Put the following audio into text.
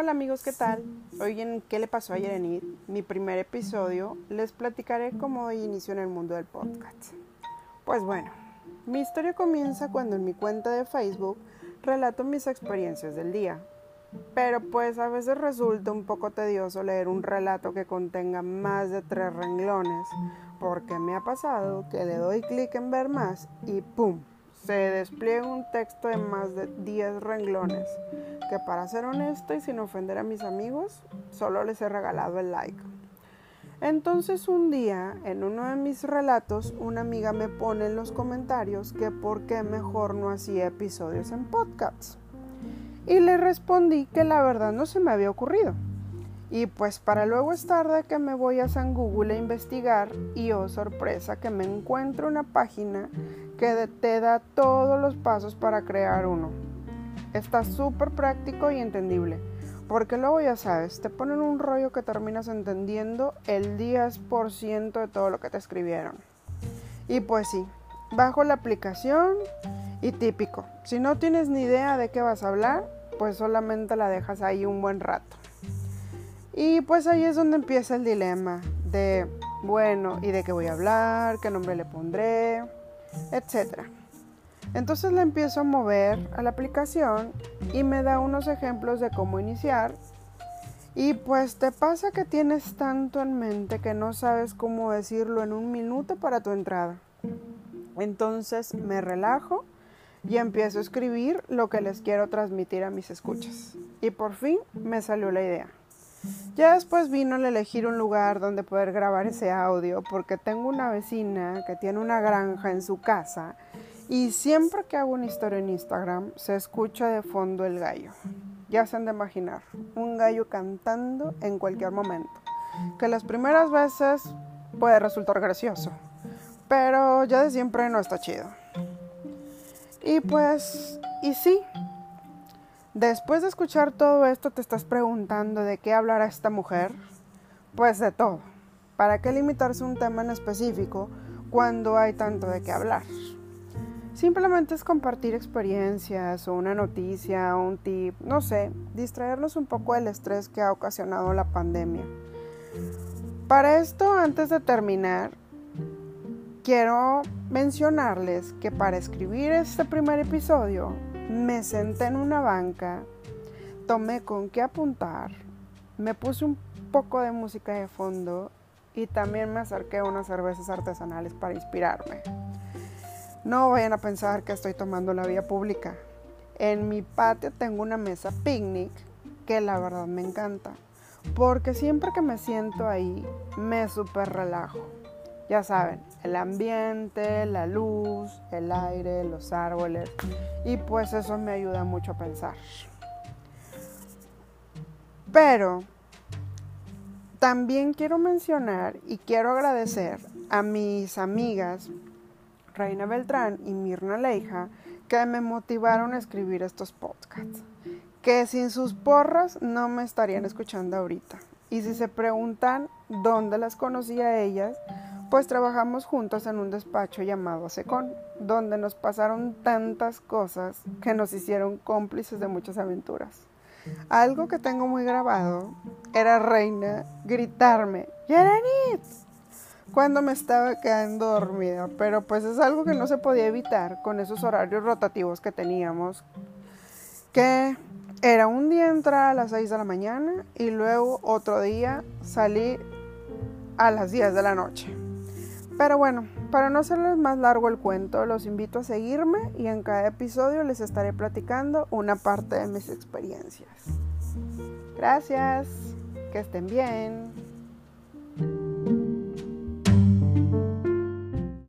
Hola amigos, ¿qué tal? Hoy en ¿Qué le pasó ayer en IT? Mi primer episodio, les platicaré cómo inicio en el mundo del podcast. Pues bueno, mi historia comienza cuando en mi cuenta de Facebook relato mis experiencias del día. Pero pues a veces resulta un poco tedioso leer un relato que contenga más de tres renglones, porque me ha pasado que le doy clic en ver más y ¡pum! Se despliega un texto de más de 10 renglones que para ser honesta y sin ofender a mis amigos, solo les he regalado el like. Entonces un día, en uno de mis relatos, una amiga me pone en los comentarios que por qué mejor no hacía episodios en podcasts. Y le respondí que la verdad no se me había ocurrido. Y pues para luego es tarde que me voy a San Google a investigar y oh sorpresa que me encuentro una página que te da todos los pasos para crear uno. Está súper práctico y entendible. Porque luego ya sabes, te ponen un rollo que terminas entendiendo el 10% de todo lo que te escribieron. Y pues sí, bajo la aplicación y típico. Si no tienes ni idea de qué vas a hablar, pues solamente la dejas ahí un buen rato. Y pues ahí es donde empieza el dilema de, bueno, ¿y de qué voy a hablar? ¿Qué nombre le pondré? Etcétera. Entonces le empiezo a mover a la aplicación y me da unos ejemplos de cómo iniciar. Y pues te pasa que tienes tanto en mente que no sabes cómo decirlo en un minuto para tu entrada. Entonces me relajo y empiezo a escribir lo que les quiero transmitir a mis escuchas. Y por fin me salió la idea. Ya después vino el elegir un lugar donde poder grabar ese audio porque tengo una vecina que tiene una granja en su casa y siempre que hago una historia en Instagram, se escucha de fondo el gallo. Ya se han de imaginar, un gallo cantando en cualquier momento. Que las primeras veces puede resultar gracioso, pero ya de siempre no está chido. Y pues, y sí, después de escuchar todo esto te estás preguntando de qué hablará esta mujer. Pues de todo. ¿Para qué limitarse a un tema en específico cuando hay tanto de qué hablar? Simplemente es compartir experiencias o una noticia o un tip, no sé, distraernos un poco del estrés que ha ocasionado la pandemia. Para esto, antes de terminar, quiero mencionarles que para escribir este primer episodio me senté en una banca, tomé con qué apuntar, me puse un poco de música de fondo y también me acerqué a unas cervezas artesanales para inspirarme. No vayan a pensar que estoy tomando la vía pública. En mi patio tengo una mesa picnic que la verdad me encanta. Porque siempre que me siento ahí me super relajo. Ya saben, el ambiente, la luz, el aire, los árboles. Y pues eso me ayuda mucho a pensar. Pero también quiero mencionar y quiero agradecer a mis amigas Reina Beltrán y Mirna Leija que me motivaron a escribir estos podcasts. Que sin sus porras no me estarían escuchando ahorita. Y si se preguntan dónde las conocí a ellas, pues trabajamos juntas en un despacho llamado Secon, donde nos pasaron tantas cosas que nos hicieron cómplices de muchas aventuras. Algo que tengo muy grabado era Reina gritarme, ¡Yeranit! cuando me estaba quedando dormida, pero pues es algo que no se podía evitar con esos horarios rotativos que teníamos, que era un día entrar a las 6 de la mañana y luego otro día salir a las 10 de la noche. Pero bueno, para no hacerles más largo el cuento, los invito a seguirme y en cada episodio les estaré platicando una parte de mis experiencias. Gracias, que estén bien.